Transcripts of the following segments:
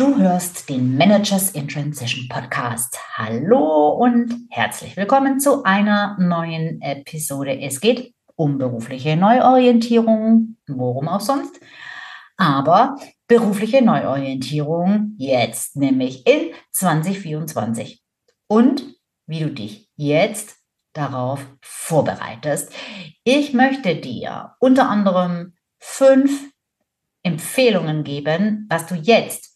Du hörst den Managers in Transition Podcast. Hallo und herzlich willkommen zu einer neuen Episode. Es geht um berufliche Neuorientierung, worum auch sonst. Aber berufliche Neuorientierung jetzt, nämlich in 2024. Und wie du dich jetzt darauf vorbereitest. Ich möchte dir unter anderem fünf Empfehlungen geben, was du jetzt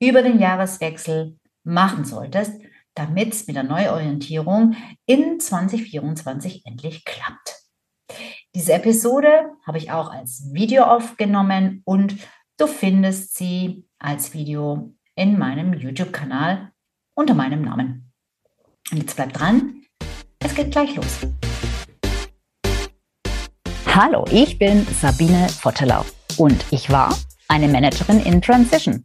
über den Jahreswechsel machen solltest, damit es mit der Neuorientierung in 2024 endlich klappt. Diese Episode habe ich auch als Video aufgenommen und du findest sie als Video in meinem YouTube-Kanal unter meinem Namen. Und jetzt bleib dran, es geht gleich los. Hallo, ich bin Sabine Vottelau und ich war eine Managerin in Transition.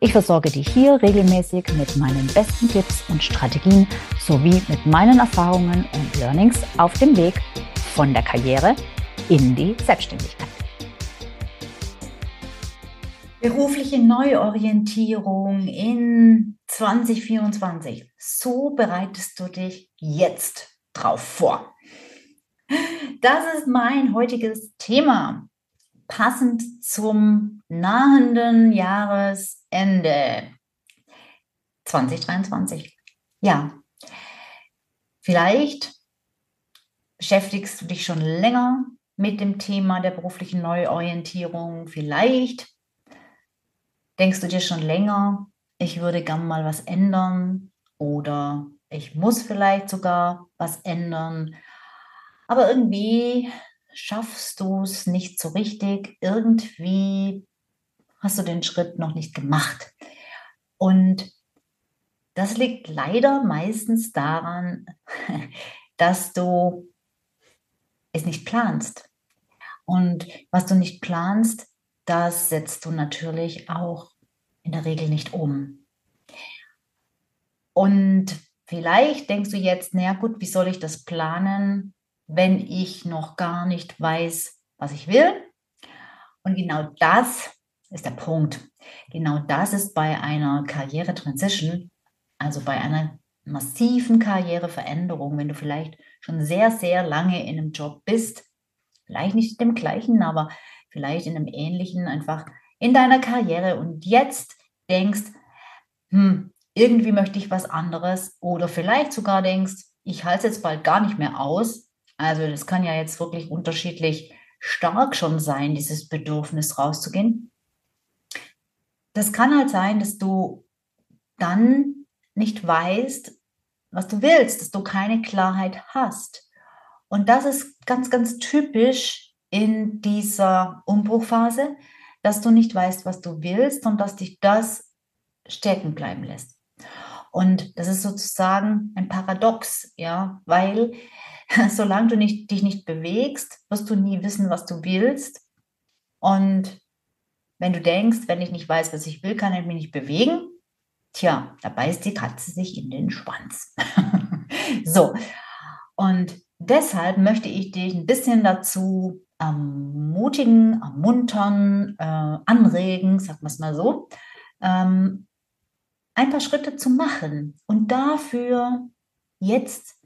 Ich versorge dich hier regelmäßig mit meinen besten Tipps und Strategien sowie mit meinen Erfahrungen und Learnings auf dem Weg von der Karriere in die Selbstständigkeit. Berufliche Neuorientierung in 2024. So bereitest du dich jetzt drauf vor. Das ist mein heutiges Thema passend zum nahenden Jahresende 2023. Ja, vielleicht beschäftigst du dich schon länger mit dem Thema der beruflichen Neuorientierung. Vielleicht denkst du dir schon länger, ich würde gern mal was ändern oder ich muss vielleicht sogar was ändern. Aber irgendwie schaffst du es nicht so richtig. Irgendwie hast du den Schritt noch nicht gemacht. Und das liegt leider meistens daran, dass du es nicht planst. Und was du nicht planst, das setzt du natürlich auch in der Regel nicht um. Und vielleicht denkst du jetzt, naja gut, wie soll ich das planen? wenn ich noch gar nicht weiß, was ich will. Und genau das ist der Punkt. Genau das ist bei einer Karriere-Transition, also bei einer massiven Karriereveränderung, wenn du vielleicht schon sehr, sehr lange in einem Job bist, vielleicht nicht dem gleichen, aber vielleicht in einem ähnlichen, einfach in deiner Karriere und jetzt denkst, hm, irgendwie möchte ich was anderes oder vielleicht sogar denkst, ich halte es jetzt bald gar nicht mehr aus also das kann ja jetzt wirklich unterschiedlich stark schon sein, dieses Bedürfnis rauszugehen. Das kann halt sein, dass du dann nicht weißt, was du willst, dass du keine Klarheit hast. Und das ist ganz, ganz typisch in dieser Umbruchphase, dass du nicht weißt, was du willst und dass dich das stecken bleiben lässt. Und das ist sozusagen ein Paradox, ja, weil solange du nicht, dich nicht bewegst, wirst du nie wissen, was du willst. Und wenn du denkst, wenn ich nicht weiß, was ich will, kann ich mich nicht bewegen, tja, da beißt die Katze sich in den Schwanz. so, und deshalb möchte ich dich ein bisschen dazu ermutigen, ermuntern, äh, anregen, sagen wir es mal so, ähm, ein paar Schritte zu machen und dafür jetzt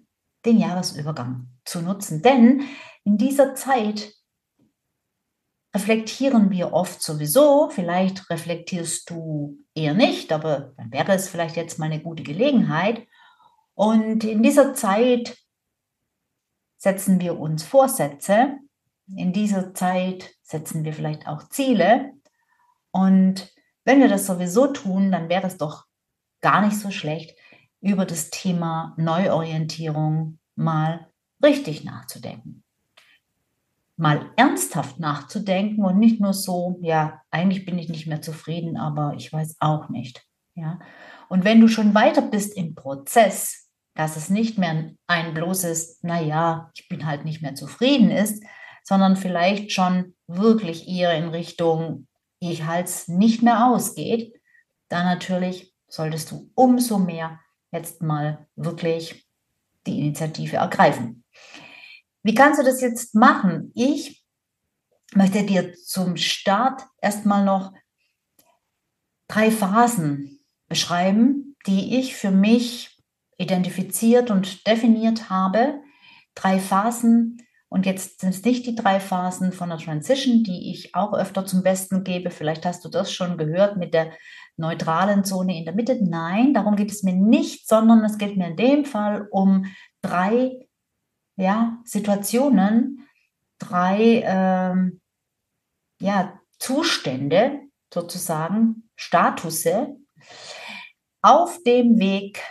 den Jahresübergang zu nutzen. Denn in dieser Zeit reflektieren wir oft sowieso. Vielleicht reflektierst du eher nicht, aber dann wäre es vielleicht jetzt mal eine gute Gelegenheit. Und in dieser Zeit setzen wir uns Vorsätze. In dieser Zeit setzen wir vielleicht auch Ziele. Und wenn wir das sowieso tun, dann wäre es doch gar nicht so schlecht, über das Thema Neuorientierung mal richtig nachzudenken. Mal ernsthaft nachzudenken und nicht nur so, ja, eigentlich bin ich nicht mehr zufrieden, aber ich weiß auch nicht. Ja. Und wenn du schon weiter bist im Prozess, dass es nicht mehr ein bloßes, naja, ich bin halt nicht mehr zufrieden ist, sondern vielleicht schon wirklich eher in Richtung, ich halte nicht mehr ausgeht, dann natürlich solltest du umso mehr jetzt mal wirklich die Initiative ergreifen. Wie kannst du das jetzt machen? Ich möchte dir zum Start erstmal noch drei Phasen beschreiben, die ich für mich identifiziert und definiert habe. Drei Phasen. Und jetzt sind es nicht die drei Phasen von der Transition, die ich auch öfter zum Besten gebe. Vielleicht hast du das schon gehört mit der neutralen Zone in der Mitte. Nein, darum geht es mir nicht, sondern es geht mir in dem Fall um drei ja, Situationen, drei ähm, ja, Zustände sozusagen, Statusse auf dem Weg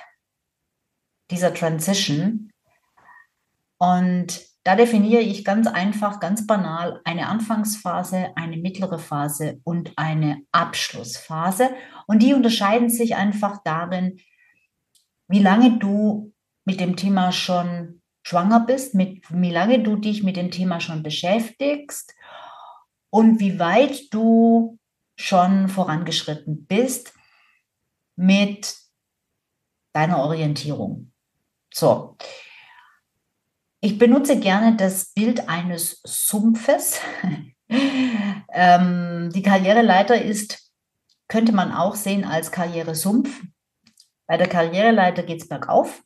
dieser Transition. Und da definiere ich ganz einfach, ganz banal eine Anfangsphase, eine mittlere Phase und eine Abschlussphase. Und die unterscheiden sich einfach darin, wie lange du mit dem Thema schon schwanger bist, mit, wie lange du dich mit dem Thema schon beschäftigst und wie weit du schon vorangeschritten bist mit deiner Orientierung. So. Ich benutze gerne das Bild eines Sumpfes. ähm, die Karriereleiter ist, könnte man auch sehen als Karrieresumpf. Bei der Karriereleiter geht es bergauf.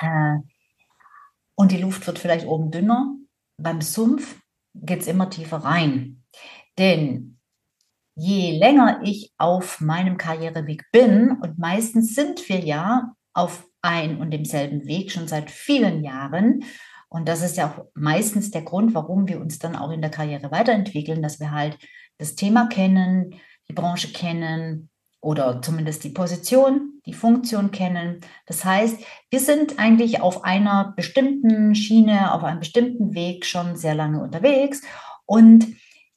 Äh, und die Luft wird vielleicht oben dünner. Beim Sumpf geht es immer tiefer rein. Denn je länger ich auf meinem Karriereweg bin, und meistens sind wir ja auf ein und demselben Weg schon seit vielen Jahren, und das ist ja auch meistens der Grund, warum wir uns dann auch in der Karriere weiterentwickeln, dass wir halt das Thema kennen, die Branche kennen oder zumindest die Position, die Funktion kennen. Das heißt, wir sind eigentlich auf einer bestimmten Schiene, auf einem bestimmten Weg schon sehr lange unterwegs und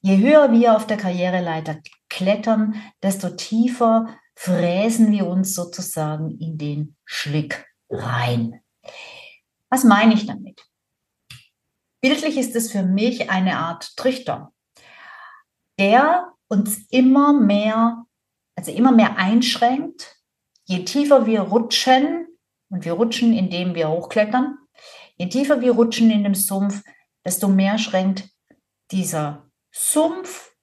Je höher wir auf der Karriereleiter klettern, desto tiefer fräsen wir uns sozusagen in den Schlick rein. Was meine ich damit? Bildlich ist es für mich eine Art Trichter, der uns immer mehr, also immer mehr einschränkt, je tiefer wir rutschen, und wir rutschen, indem wir hochklettern, je tiefer wir rutschen in dem Sumpf, desto mehr schränkt dieser Sumpf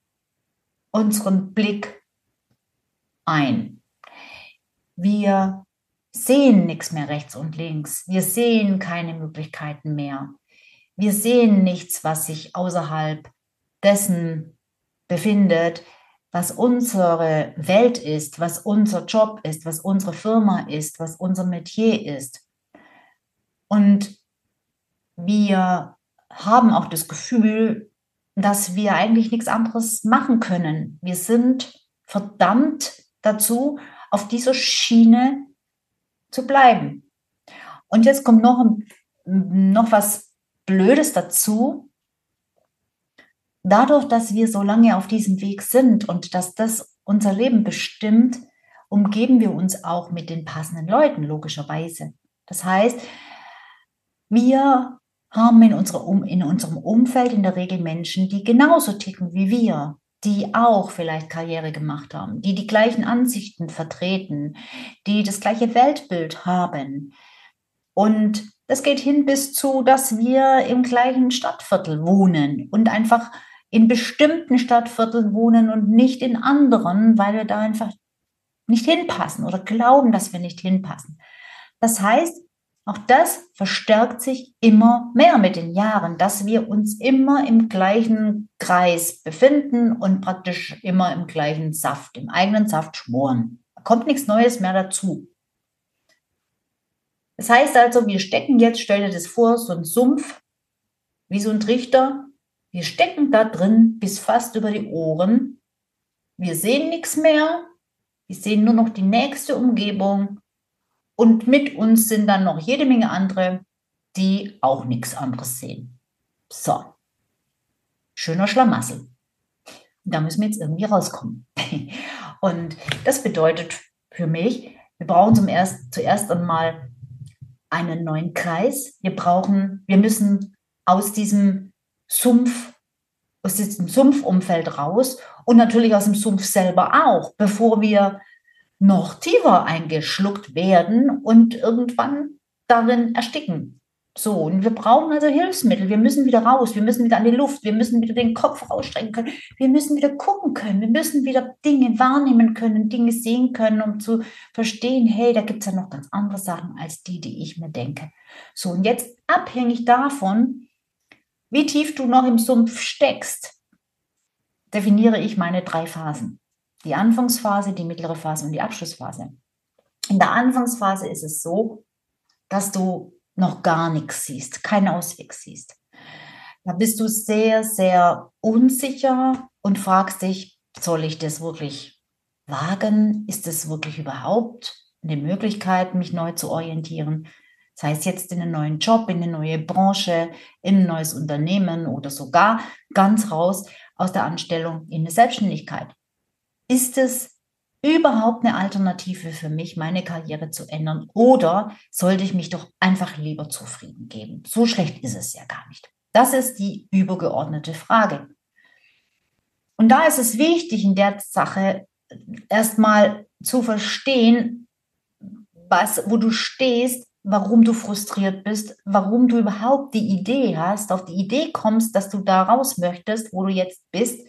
unseren Blick ein. Wir sehen nichts mehr rechts und links. Wir sehen keine Möglichkeiten mehr. Wir sehen nichts, was sich außerhalb dessen befindet, was unsere Welt ist, was unser Job ist, was unsere Firma ist, was unser Metier ist. Und wir haben auch das Gefühl, dass wir eigentlich nichts anderes machen können. Wir sind verdammt dazu, auf dieser Schiene zu bleiben. Und jetzt kommt noch, noch was Blödes dazu. Dadurch, dass wir so lange auf diesem Weg sind und dass das unser Leben bestimmt, umgeben wir uns auch mit den passenden Leuten, logischerweise. Das heißt, wir haben in, unsere, in unserem Umfeld in der Regel Menschen, die genauso ticken wie wir, die auch vielleicht Karriere gemacht haben, die die gleichen Ansichten vertreten, die das gleiche Weltbild haben. Und das geht hin bis zu, dass wir im gleichen Stadtviertel wohnen und einfach in bestimmten Stadtvierteln wohnen und nicht in anderen, weil wir da einfach nicht hinpassen oder glauben, dass wir nicht hinpassen. Das heißt, auch das verstärkt sich immer mehr mit den Jahren, dass wir uns immer im gleichen Kreis befinden und praktisch immer im gleichen Saft, im eigenen Saft schmoren. Da kommt nichts Neues mehr dazu. Das heißt also, wir stecken jetzt, stell dir das vor, so ein Sumpf, wie so ein Trichter. Wir stecken da drin bis fast über die Ohren. Wir sehen nichts mehr. Wir sehen nur noch die nächste Umgebung und mit uns sind dann noch jede Menge andere, die auch nichts anderes sehen. So, schöner Schlamassel. Da müssen wir jetzt irgendwie rauskommen. Und das bedeutet für mich, wir brauchen zum erst, zuerst einmal einen neuen Kreis. Wir brauchen, wir müssen aus diesem Sumpf, aus diesem Sumpfumfeld raus und natürlich aus dem Sumpf selber auch, bevor wir noch tiefer eingeschluckt werden und irgendwann darin ersticken. So, und wir brauchen also Hilfsmittel. Wir müssen wieder raus, wir müssen wieder an die Luft, wir müssen wieder den Kopf rausstrecken können, wir müssen wieder gucken können, wir müssen wieder Dinge wahrnehmen können, Dinge sehen können, um zu verstehen, hey, da gibt es ja noch ganz andere Sachen als die, die ich mir denke. So, und jetzt abhängig davon, wie tief du noch im Sumpf steckst, definiere ich meine drei Phasen. Die Anfangsphase, die mittlere Phase und die Abschlussphase. In der Anfangsphase ist es so, dass du noch gar nichts siehst, keinen Ausweg siehst. Da bist du sehr, sehr unsicher und fragst dich, soll ich das wirklich wagen? Ist es wirklich überhaupt eine Möglichkeit, mich neu zu orientieren? Sei es jetzt in einen neuen Job, in eine neue Branche, in ein neues Unternehmen oder sogar ganz raus aus der Anstellung in eine Selbstständigkeit. Ist es überhaupt eine Alternative für mich, meine Karriere zu ändern? Oder sollte ich mich doch einfach lieber zufrieden geben? So schlecht ist es ja gar nicht. Das ist die übergeordnete Frage. Und da ist es wichtig, in der Sache erstmal zu verstehen, was, wo du stehst, warum du frustriert bist, warum du überhaupt die Idee hast, auf die Idee kommst, dass du da raus möchtest, wo du jetzt bist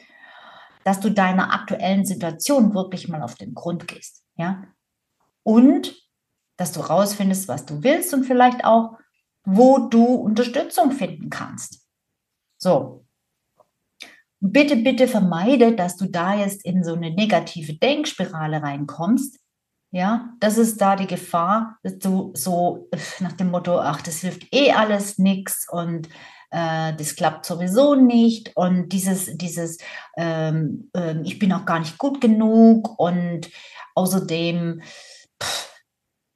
dass du deiner aktuellen Situation wirklich mal auf den Grund gehst, ja? Und dass du rausfindest, was du willst und vielleicht auch, wo du Unterstützung finden kannst. So. Bitte, bitte vermeide, dass du da jetzt in so eine negative Denkspirale reinkommst. Ja, das ist da die Gefahr, dass du so nach dem Motto, ach, das hilft eh alles nichts und äh, das klappt sowieso nicht und dieses, dieses, ähm, äh, ich bin auch gar nicht gut genug und außerdem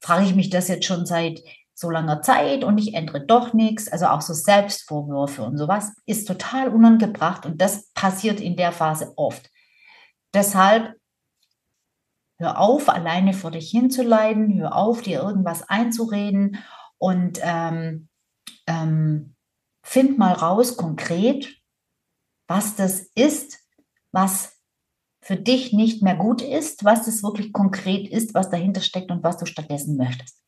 frage ich mich das jetzt schon seit so langer Zeit und ich ändere doch nichts. Also auch so Selbstvorwürfe und sowas ist total unangebracht und das passiert in der Phase oft. Deshalb hör auf, alleine vor dich hinzuleiden, hör auf, dir irgendwas einzureden und ähm, ähm, find mal raus konkret, was das ist, was für dich nicht mehr gut ist, was das wirklich konkret ist, was dahinter steckt und was du stattdessen möchtest.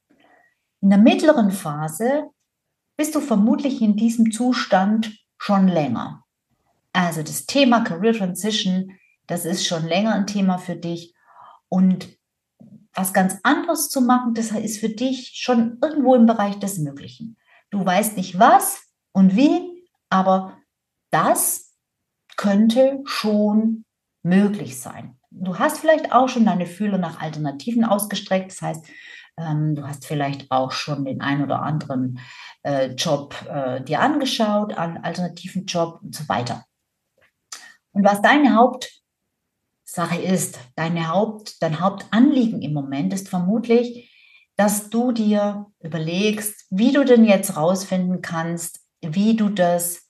In der mittleren Phase bist du vermutlich in diesem Zustand schon länger. Also das Thema Career Transition, das ist schon länger ein Thema für dich und was ganz anderes zu machen, das ist für dich schon irgendwo im Bereich des Möglichen. Du weißt nicht was, und wie, aber das könnte schon möglich sein. Du hast vielleicht auch schon deine Fühler nach Alternativen ausgestreckt. Das heißt, ähm, du hast vielleicht auch schon den ein oder anderen äh, Job äh, dir angeschaut, einen alternativen Job und so weiter. Und was deine Hauptsache ist, deine Haupt, dein Hauptanliegen im Moment ist vermutlich, dass du dir überlegst, wie du denn jetzt rausfinden kannst, wie du das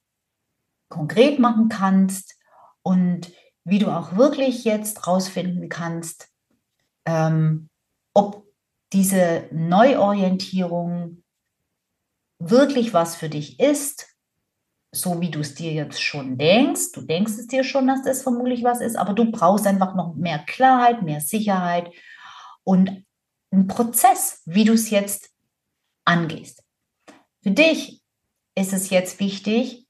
konkret machen kannst und wie du auch wirklich jetzt rausfinden kannst, ähm, ob diese Neuorientierung wirklich was für dich ist, so wie du es dir jetzt schon denkst. Du denkst es dir schon, dass das vermutlich was ist, aber du brauchst einfach noch mehr Klarheit, mehr Sicherheit und einen Prozess, wie du es jetzt angehst. Für dich ist es jetzt wichtig,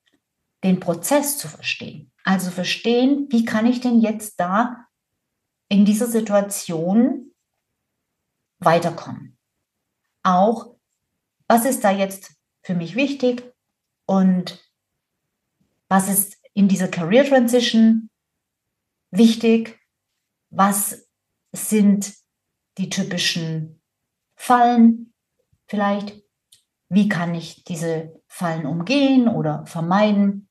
den Prozess zu verstehen. Also verstehen, wie kann ich denn jetzt da in dieser Situation weiterkommen. Auch, was ist da jetzt für mich wichtig und was ist in dieser Career Transition wichtig? Was sind die typischen Fallen vielleicht? Wie kann ich diese Fallen umgehen oder vermeiden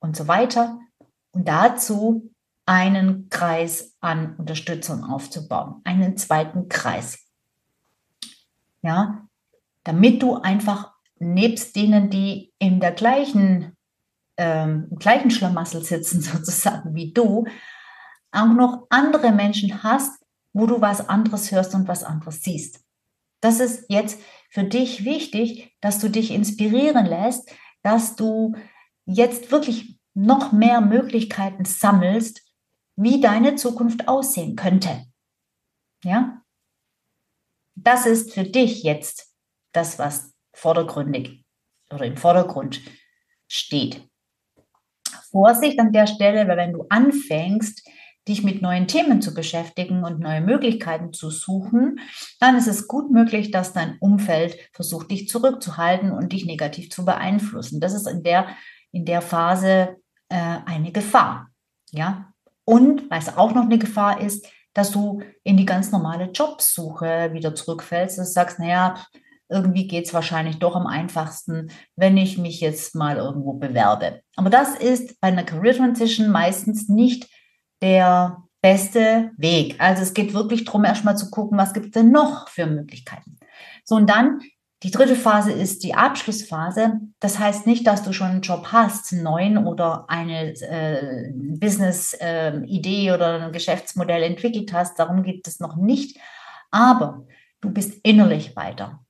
und so weiter. Und dazu einen Kreis an Unterstützung aufzubauen, einen zweiten Kreis. Ja, damit du einfach nebst denen, die in der gleichen, ähm, im gleichen Schlamassel sitzen, sozusagen wie du, auch noch andere Menschen hast, wo du was anderes hörst und was anderes siehst. Das ist jetzt für dich wichtig, dass du dich inspirieren lässt, dass du jetzt wirklich noch mehr Möglichkeiten sammelst, wie deine Zukunft aussehen könnte. Ja? Das ist für dich jetzt das, was vordergründig oder im Vordergrund steht. Vorsicht an der Stelle, weil wenn du anfängst, dich mit neuen Themen zu beschäftigen und neue Möglichkeiten zu suchen, dann ist es gut möglich, dass dein Umfeld versucht, dich zurückzuhalten und dich negativ zu beeinflussen. Das ist in der, in der Phase äh, eine Gefahr. Ja? Und was auch noch eine Gefahr ist, dass du in die ganz normale Jobsuche wieder zurückfällst, dass du sagst, naja, irgendwie geht es wahrscheinlich doch am einfachsten, wenn ich mich jetzt mal irgendwo bewerbe. Aber das ist bei einer Career Transition meistens nicht der beste Weg. Also es geht wirklich darum, erstmal zu gucken, was gibt es denn noch für Möglichkeiten. So, und dann die dritte Phase ist die Abschlussphase. Das heißt nicht, dass du schon einen Job hast, einen neuen oder eine äh, Business-Idee äh, oder ein Geschäftsmodell entwickelt hast. Darum geht es noch nicht. Aber du bist innerlich weiter.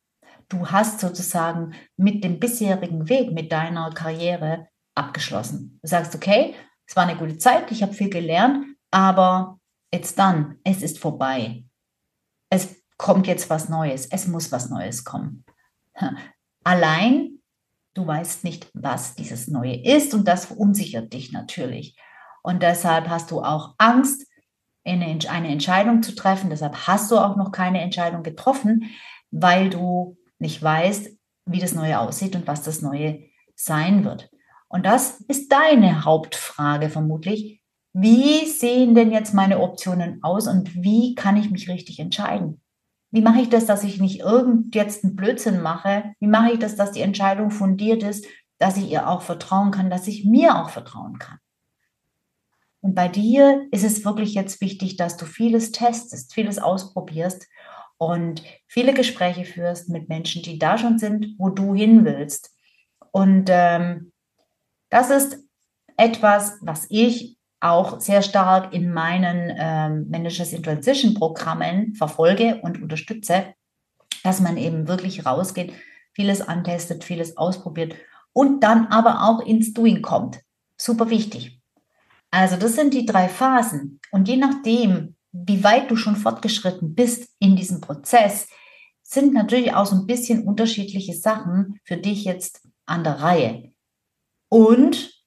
Du hast sozusagen mit dem bisherigen Weg, mit deiner Karriere abgeschlossen. Du sagst, okay, es war eine gute Zeit, ich habe viel gelernt, aber jetzt dann, es ist vorbei. Es kommt jetzt was Neues, es muss was Neues kommen. Allein, du weißt nicht, was dieses Neue ist und das verunsichert dich natürlich. Und deshalb hast du auch Angst, eine, Entscheidung zu treffen. Deshalb hast du auch noch keine Entscheidung getroffen, weil du nicht weißt, wie das Neue aussieht und was das Neue sein wird. Und das ist deine Hauptfrage vermutlich. Wie sehen denn jetzt meine Optionen aus und wie kann ich mich richtig entscheiden? Wie mache ich das, dass ich nicht irgend jetzt einen Blödsinn mache? Wie mache ich das, dass die Entscheidung fundiert ist, dass ich ihr auch vertrauen kann, dass ich mir auch vertrauen kann? Und bei dir ist es wirklich jetzt wichtig, dass du vieles testest, vieles ausprobierst und viele Gespräche führst mit Menschen, die da schon sind, wo du hin willst. Und ähm, das ist etwas, was ich auch sehr stark in meinen ähm, Managers in Transition Programmen verfolge und unterstütze, dass man eben wirklich rausgeht, vieles antestet, vieles ausprobiert und dann aber auch ins Doing kommt. Super wichtig. Also das sind die drei Phasen und je nachdem, wie weit du schon fortgeschritten bist in diesem Prozess, sind natürlich auch so ein bisschen unterschiedliche Sachen für dich jetzt an der Reihe. Und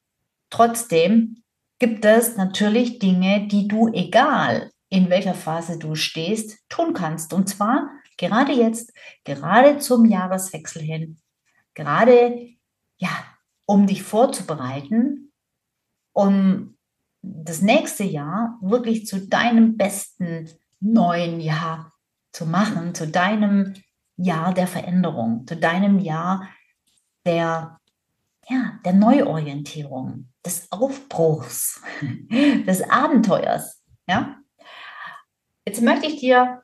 trotzdem gibt es natürlich Dinge, die du, egal in welcher Phase du stehst, tun kannst. Und zwar gerade jetzt, gerade zum Jahreswechsel hin, gerade ja, um dich vorzubereiten, um das nächste Jahr wirklich zu deinem besten neuen Jahr zu machen, zu deinem Jahr der Veränderung, zu deinem Jahr der ja, der Neuorientierung, des Aufbruchs, des Abenteuers. Ja? Jetzt möchte ich dir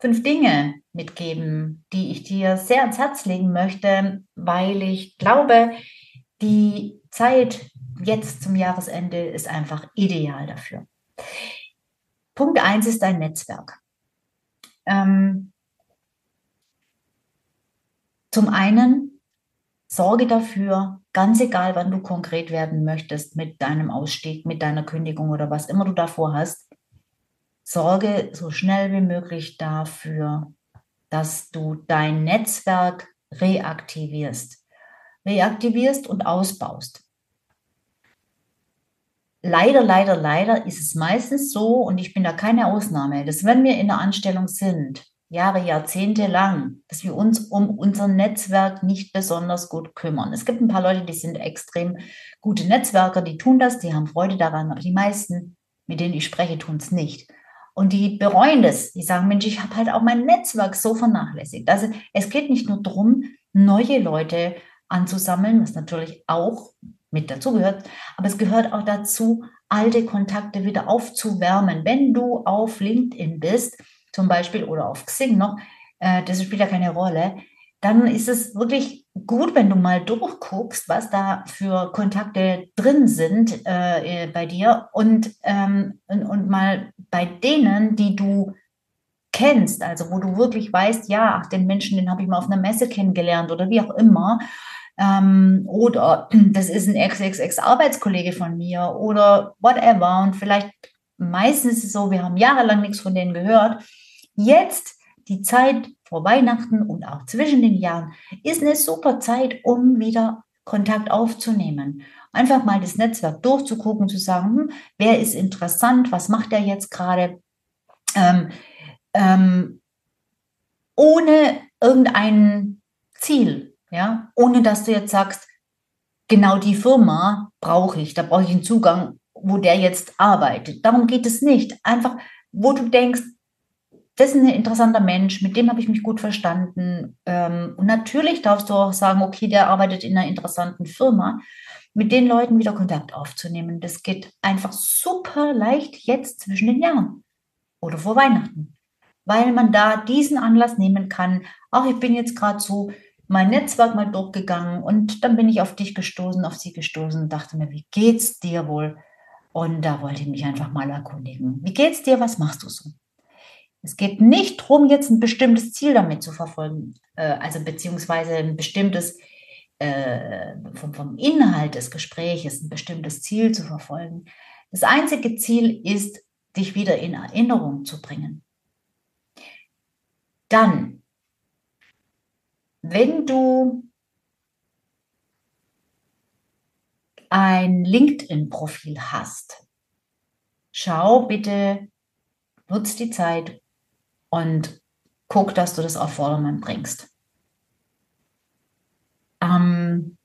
fünf Dinge mitgeben, die ich dir sehr ans Herz legen möchte, weil ich glaube, die Zeit jetzt zum Jahresende ist einfach ideal dafür. Punkt 1 ist dein Netzwerk. Ähm, zum einen Sorge dafür, ganz egal, wann du konkret werden möchtest mit deinem Ausstieg, mit deiner Kündigung oder was immer du davor hast, sorge so schnell wie möglich dafür, dass du dein Netzwerk reaktivierst. Reaktivierst und ausbaust. Leider, leider, leider ist es meistens so, und ich bin da keine Ausnahme, dass wenn wir in der Anstellung sind, Jahre, Jahrzehnte lang, dass wir uns um unser Netzwerk nicht besonders gut kümmern. Es gibt ein paar Leute, die sind extrem gute Netzwerker, die tun das, die haben Freude daran, aber die meisten, mit denen ich spreche, tun es nicht. Und die bereuen das. Die sagen, Mensch, ich habe halt auch mein Netzwerk so vernachlässigt. Also es geht nicht nur darum, neue Leute anzusammeln, was natürlich auch mit dazugehört, aber es gehört auch dazu, alte Kontakte wieder aufzuwärmen. Wenn du auf LinkedIn bist, zum Beispiel oder auf Xing noch, äh, das spielt ja keine Rolle, dann ist es wirklich gut, wenn du mal durchguckst, was da für Kontakte drin sind äh, bei dir und, ähm, und, und mal bei denen, die du kennst, also wo du wirklich weißt, ja, ach, den Menschen, den habe ich mal auf einer Messe kennengelernt oder wie auch immer. Ähm, oder das ist ein XXX-Arbeitskollege von mir oder whatever. Und vielleicht meistens ist es so, wir haben jahrelang nichts von denen gehört. Jetzt die Zeit vor Weihnachten und auch zwischen den Jahren ist eine super Zeit, um wieder Kontakt aufzunehmen. Einfach mal das Netzwerk durchzugucken, zu sagen, hm, wer ist interessant, was macht er jetzt gerade, ähm, ähm, ohne irgendein Ziel, ja, ohne dass du jetzt sagst, genau die Firma brauche ich, da brauche ich einen Zugang, wo der jetzt arbeitet. Darum geht es nicht. Einfach, wo du denkst, das ist ein interessanter Mensch, mit dem habe ich mich gut verstanden. Ähm, und natürlich darfst du auch sagen, okay, der arbeitet in einer interessanten Firma, mit den Leuten wieder Kontakt aufzunehmen. Das geht einfach super leicht jetzt zwischen den Jahren oder vor Weihnachten, weil man da diesen Anlass nehmen kann. Auch ich bin jetzt gerade so mein Netzwerk mal durchgegangen und dann bin ich auf dich gestoßen, auf sie gestoßen und dachte mir, wie geht's dir wohl? Und da wollte ich mich einfach mal erkundigen. Wie geht's dir? Was machst du so? Es geht nicht darum, jetzt ein bestimmtes Ziel damit zu verfolgen, äh, also beziehungsweise ein bestimmtes, äh, vom, vom Inhalt des Gespräches, ein bestimmtes Ziel zu verfolgen. Das einzige Ziel ist, dich wieder in Erinnerung zu bringen. Dann, wenn du ein LinkedIn-Profil hast, schau bitte, nutz die Zeit, und guck, dass du das auf Vordermann bringst. Ähm,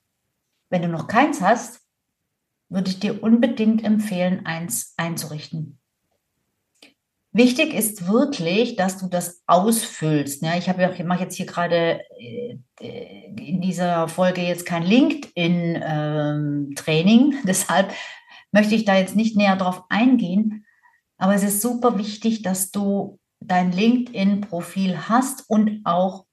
wenn du noch keins hast, würde ich dir unbedingt empfehlen, eins einzurichten. Wichtig ist wirklich, dass du das ausfüllst. Ja, ich ich mache jetzt hier gerade äh, in dieser Folge jetzt kein LinkedIn-Training, ähm, deshalb möchte ich da jetzt nicht näher drauf eingehen. Aber es ist super wichtig, dass du dein LinkedIn-Profil hast und auch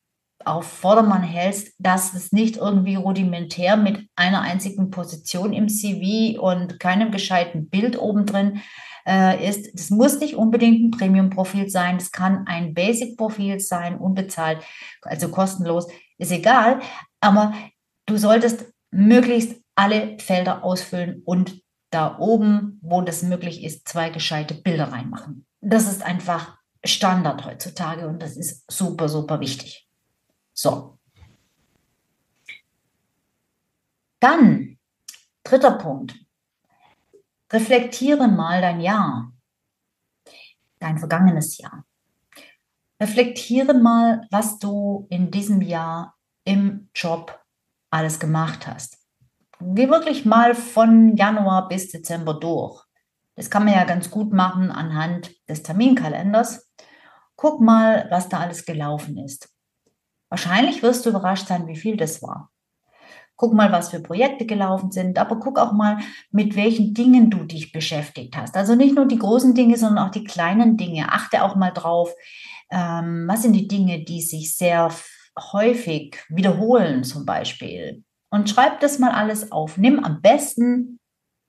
auf Vordermann hältst, dass es nicht irgendwie rudimentär mit einer einzigen Position im CV und keinem gescheiten Bild obendrin äh, ist. Das muss nicht unbedingt ein Premium-Profil sein, das kann ein Basic-Profil sein, unbezahlt, also kostenlos, ist egal. Aber du solltest möglichst alle Felder ausfüllen und da oben, wo das möglich ist, zwei gescheite Bilder reinmachen. Das ist einfach Standard heutzutage und das ist super, super wichtig. So. Dann, dritter Punkt. Reflektiere mal dein Jahr, dein vergangenes Jahr. Reflektiere mal, was du in diesem Jahr im Job alles gemacht hast. Geh wirklich mal von Januar bis Dezember durch. Das kann man ja ganz gut machen anhand des Terminkalenders. Guck mal, was da alles gelaufen ist. Wahrscheinlich wirst du überrascht sein, wie viel das war. Guck mal, was für Projekte gelaufen sind, aber guck auch mal, mit welchen Dingen du dich beschäftigt hast. Also nicht nur die großen Dinge, sondern auch die kleinen Dinge. Achte auch mal drauf, ähm, was sind die Dinge, die sich sehr häufig wiederholen zum Beispiel. Und schreib das mal alles auf. Nimm am besten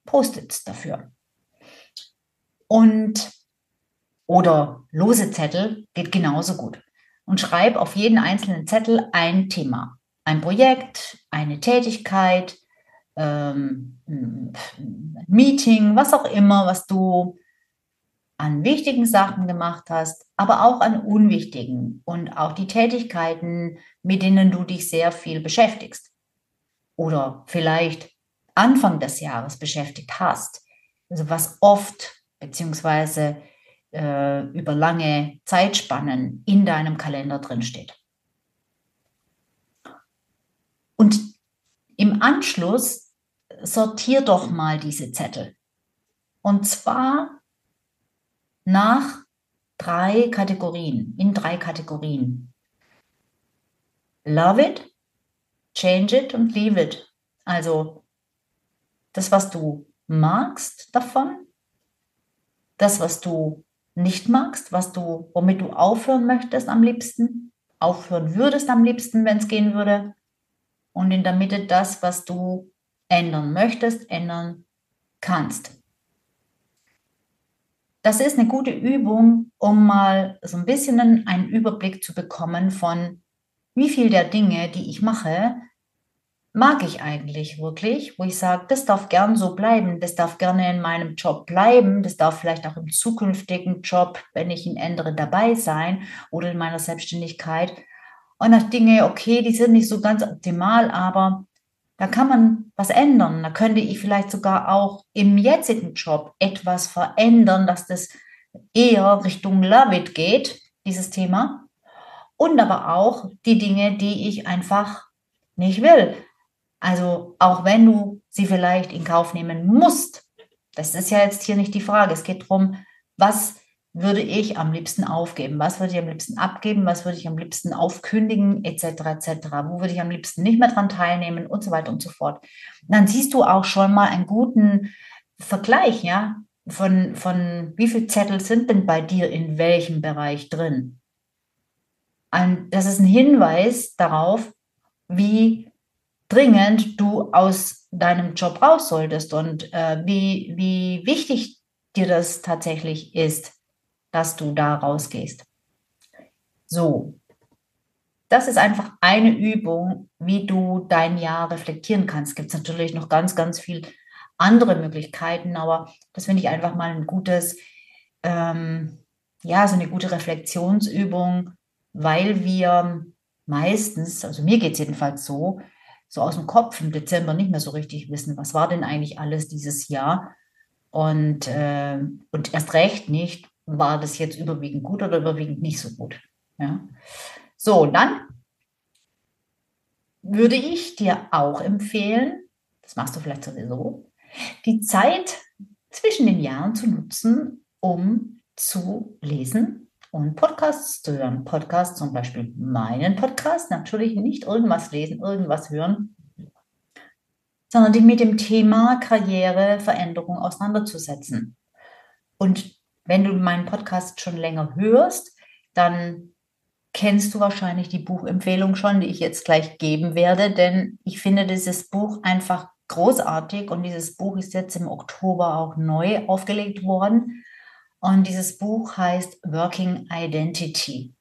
Post-its dafür. Und oder lose Zettel geht genauso gut. Und schreib auf jeden einzelnen Zettel ein Thema, ein Projekt, eine Tätigkeit, ähm, ein Meeting, was auch immer, was du an wichtigen Sachen gemacht hast, aber auch an unwichtigen und auch die Tätigkeiten, mit denen du dich sehr viel beschäftigst oder vielleicht Anfang des Jahres beschäftigt hast. Also was oft beziehungsweise äh, über lange Zeitspannen in deinem Kalender drin steht. Und im Anschluss sortier doch mal diese Zettel. Und zwar nach drei Kategorien, in drei Kategorien. Love it, change it und leave it. Also das, was du magst davon, das, was du nicht magst, was du, womit du aufhören möchtest am liebsten, aufhören würdest am liebsten, wenn es gehen würde. Und in der Mitte das, was du ändern möchtest, ändern kannst. das ist eine gute Übung, um mal so ein bisschen einen Überblick zu bekommen von, wie viel der Dinge, die ich mache, mag ich eigentlich wirklich, wo ich sage, das darf gern so bleiben, das darf gerne in meinem Job bleiben, das darf vielleicht auch im zukünftigen Job, wenn ich ihn ändere, dabei sein oder in meiner Selbstständigkeit. Und nach Dinge, okay, die sind nicht so ganz optimal, aber da kann man was ändern. Da könnte ich vielleicht sogar auch im jetzigen Job etwas verändern, dass das eher Richtung Love It geht, dieses Thema. Und aber auch die Dinge, die ich einfach nicht will. Also auch wenn du sie vielleicht in Kauf nehmen musst, das ist ja jetzt hier nicht die Frage. Es geht darum, was würde ich am liebsten aufgeben? Was würde ich am liebsten abgeben? Was würde ich am liebsten aufkündigen? Etc. etc. Wo würde ich am liebsten nicht mehr dran teilnehmen? Und so weiter und so fort. Und dann siehst du auch schon mal einen guten Vergleich, ja, von, von wie viele Zettel sind denn bei dir in welchem Bereich drin? Und das ist ein Hinweis darauf, wie dringend du aus deinem Job raus solltest und äh, wie, wie wichtig dir das tatsächlich ist, dass du da rausgehst. So, das ist einfach eine Übung, wie du dein Jahr reflektieren kannst. Gibt es natürlich noch ganz, ganz viele andere Möglichkeiten, aber das finde ich einfach mal ein gutes, ähm, ja, so eine gute Reflexionsübung, weil wir meistens, also mir geht es jedenfalls so, so aus dem Kopf im Dezember nicht mehr so richtig wissen, was war denn eigentlich alles dieses Jahr. Und, äh, und erst recht nicht, war das jetzt überwiegend gut oder überwiegend nicht so gut. Ja. So, dann würde ich dir auch empfehlen, das machst du vielleicht sowieso, die Zeit zwischen den Jahren zu nutzen, um zu lesen und Podcasts zu hören. Podcasts, zum Beispiel meinen Podcast, natürlich nicht irgendwas lesen, irgendwas hören, sondern dich mit dem Thema Karriere, Veränderung auseinanderzusetzen. Und wenn du meinen Podcast schon länger hörst, dann kennst du wahrscheinlich die Buchempfehlung schon, die ich jetzt gleich geben werde, denn ich finde dieses Buch einfach großartig und dieses Buch ist jetzt im Oktober auch neu aufgelegt worden. Und dieses Buch heißt Working Identity.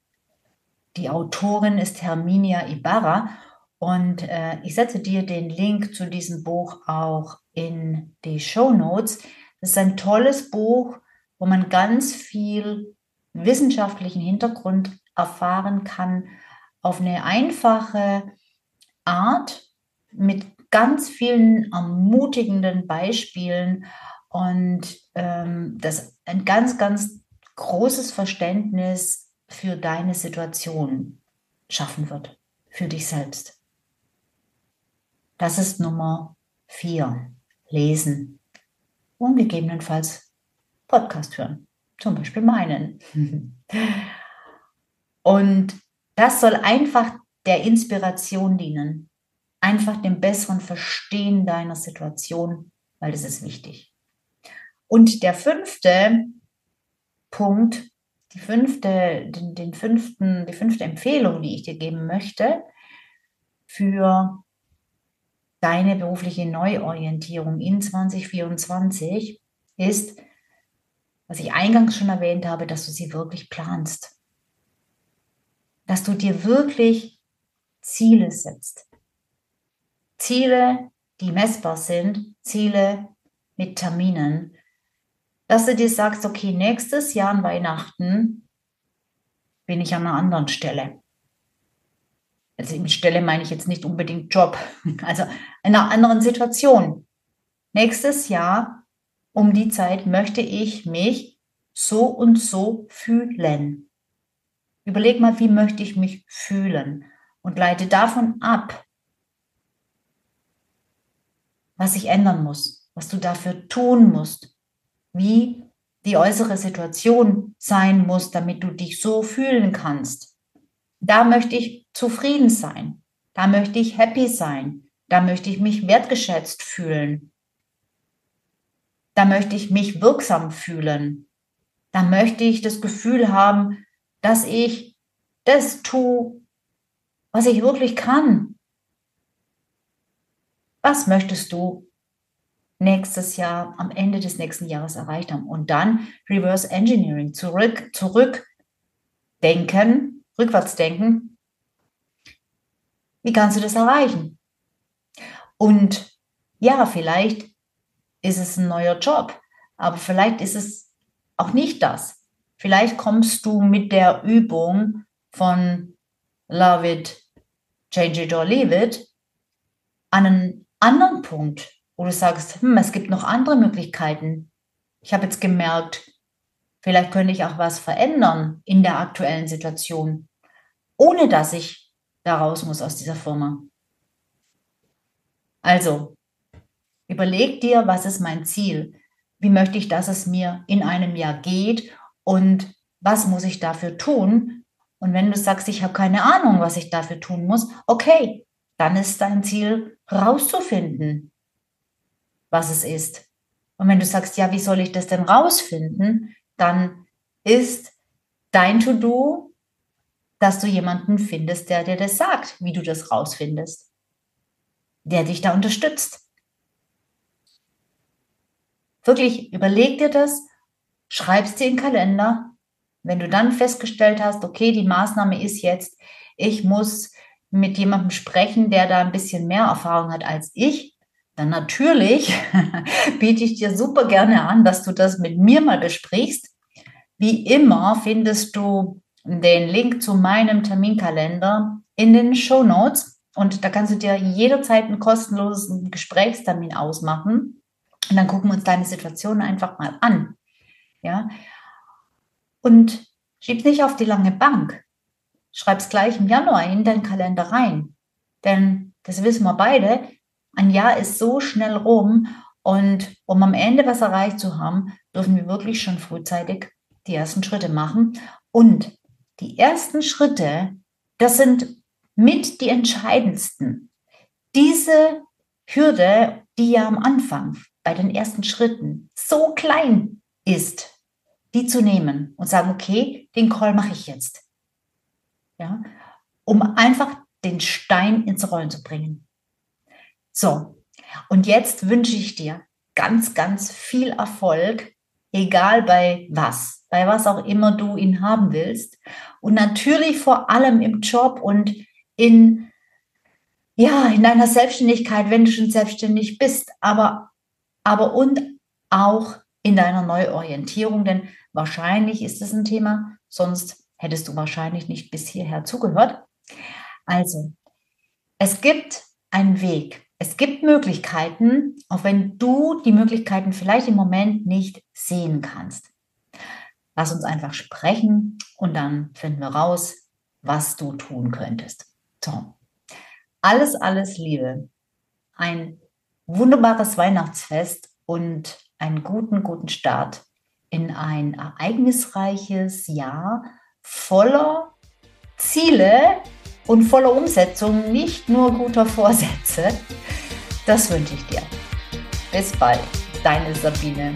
Die Autorin ist Herminia Ibarra und äh, ich setze dir den Link zu diesem Buch auch in die Show Notes. Das ist ein tolles Buch, wo man ganz viel wissenschaftlichen Hintergrund erfahren kann auf eine einfache Art mit ganz vielen ermutigenden Beispielen und ähm, das ein ganz, ganz großes Verständnis für deine Situation schaffen wird, für dich selbst. Das ist Nummer vier. Lesen und gegebenenfalls Podcast hören, zum Beispiel meinen. und das soll einfach der Inspiration dienen, einfach dem besseren Verstehen deiner Situation, weil das ist wichtig. Und der fünfte Punkt, die fünfte, den, den fünften, die fünfte Empfehlung, die ich dir geben möchte für deine berufliche Neuorientierung in 2024 ist, was ich eingangs schon erwähnt habe, dass du sie wirklich planst. Dass du dir wirklich Ziele setzt. Ziele, die messbar sind, Ziele mit Terminen, dass du dir sagst, okay, nächstes Jahr an Weihnachten bin ich an einer anderen Stelle. Also mit Stelle meine ich jetzt nicht unbedingt Job, also in einer anderen Situation. Nächstes Jahr um die Zeit möchte ich mich so und so fühlen. Überleg mal, wie möchte ich mich fühlen und leite davon ab, was sich ändern muss, was du dafür tun musst, wie die äußere Situation sein muss, damit du dich so fühlen kannst. Da möchte ich zufrieden sein. Da möchte ich happy sein. Da möchte ich mich wertgeschätzt fühlen. Da möchte ich mich wirksam fühlen. Da möchte ich das Gefühl haben, dass ich das tue, was ich wirklich kann. Was möchtest du nächstes Jahr, am Ende des nächsten Jahres erreicht haben. Und dann Reverse Engineering, zurück, zurück denken, rückwärts denken. Wie kannst du das erreichen? Und ja, vielleicht ist es ein neuer Job, aber vielleicht ist es auch nicht das. Vielleicht kommst du mit der Übung von Love It, Change It or Leave It an einen anderen Punkt, wo du sagst, hm, es gibt noch andere Möglichkeiten. Ich habe jetzt gemerkt, vielleicht könnte ich auch was verändern in der aktuellen Situation, ohne dass ich da raus muss aus dieser Firma. Also, überleg dir, was ist mein Ziel? Wie möchte ich, dass es mir in einem Jahr geht? Und was muss ich dafür tun? Und wenn du sagst, ich habe keine Ahnung, was ich dafür tun muss, okay, dann ist dein Ziel rauszufinden, was es ist. Und wenn du sagst, ja, wie soll ich das denn rausfinden, dann ist dein To-Do, dass du jemanden findest, der dir das sagt, wie du das rausfindest, der dich da unterstützt. Wirklich, überleg dir das, schreibst dir in den Kalender. Wenn du dann festgestellt hast, okay, die Maßnahme ist jetzt, ich muss mit jemandem sprechen, der da ein bisschen mehr Erfahrung hat als ich, dann natürlich biete ich dir super gerne an, dass du das mit mir mal besprichst. Wie immer findest du den Link zu meinem Terminkalender in den Show Notes und da kannst du dir jederzeit einen kostenlosen Gesprächstermin ausmachen und dann gucken wir uns deine Situation einfach mal an. Ja. Und schieb's nicht auf die lange Bank. Schreib's gleich im Januar in deinen Kalender rein. Denn das wissen wir beide, ein Jahr ist so schnell rum und um am Ende was erreicht zu haben, dürfen wir wirklich schon frühzeitig die ersten Schritte machen. Und die ersten Schritte, das sind mit die entscheidendsten. Diese Hürde, die ja am Anfang bei den ersten Schritten so klein ist, die zu nehmen und sagen, okay, den Call mache ich jetzt. Ja, um einfach den Stein ins Rollen zu bringen. So, und jetzt wünsche ich dir ganz, ganz viel Erfolg, egal bei was, bei was auch immer du ihn haben willst. Und natürlich vor allem im Job und in, ja, in deiner Selbstständigkeit, wenn du schon selbstständig bist, aber, aber und auch in deiner Neuorientierung, denn wahrscheinlich ist es ein Thema, sonst hättest du wahrscheinlich nicht bis hierher zugehört. Also, es gibt einen Weg, es gibt Möglichkeiten, auch wenn du die Möglichkeiten vielleicht im Moment nicht sehen kannst. Lass uns einfach sprechen und dann finden wir raus, was du tun könntest. So, alles, alles Liebe. Ein wunderbares Weihnachtsfest und einen guten, guten Start in ein ereignisreiches Jahr voller Ziele und voller Umsetzung, nicht nur guter Vorsätze. Das wünsche ich dir. Bis bald, deine Sabine.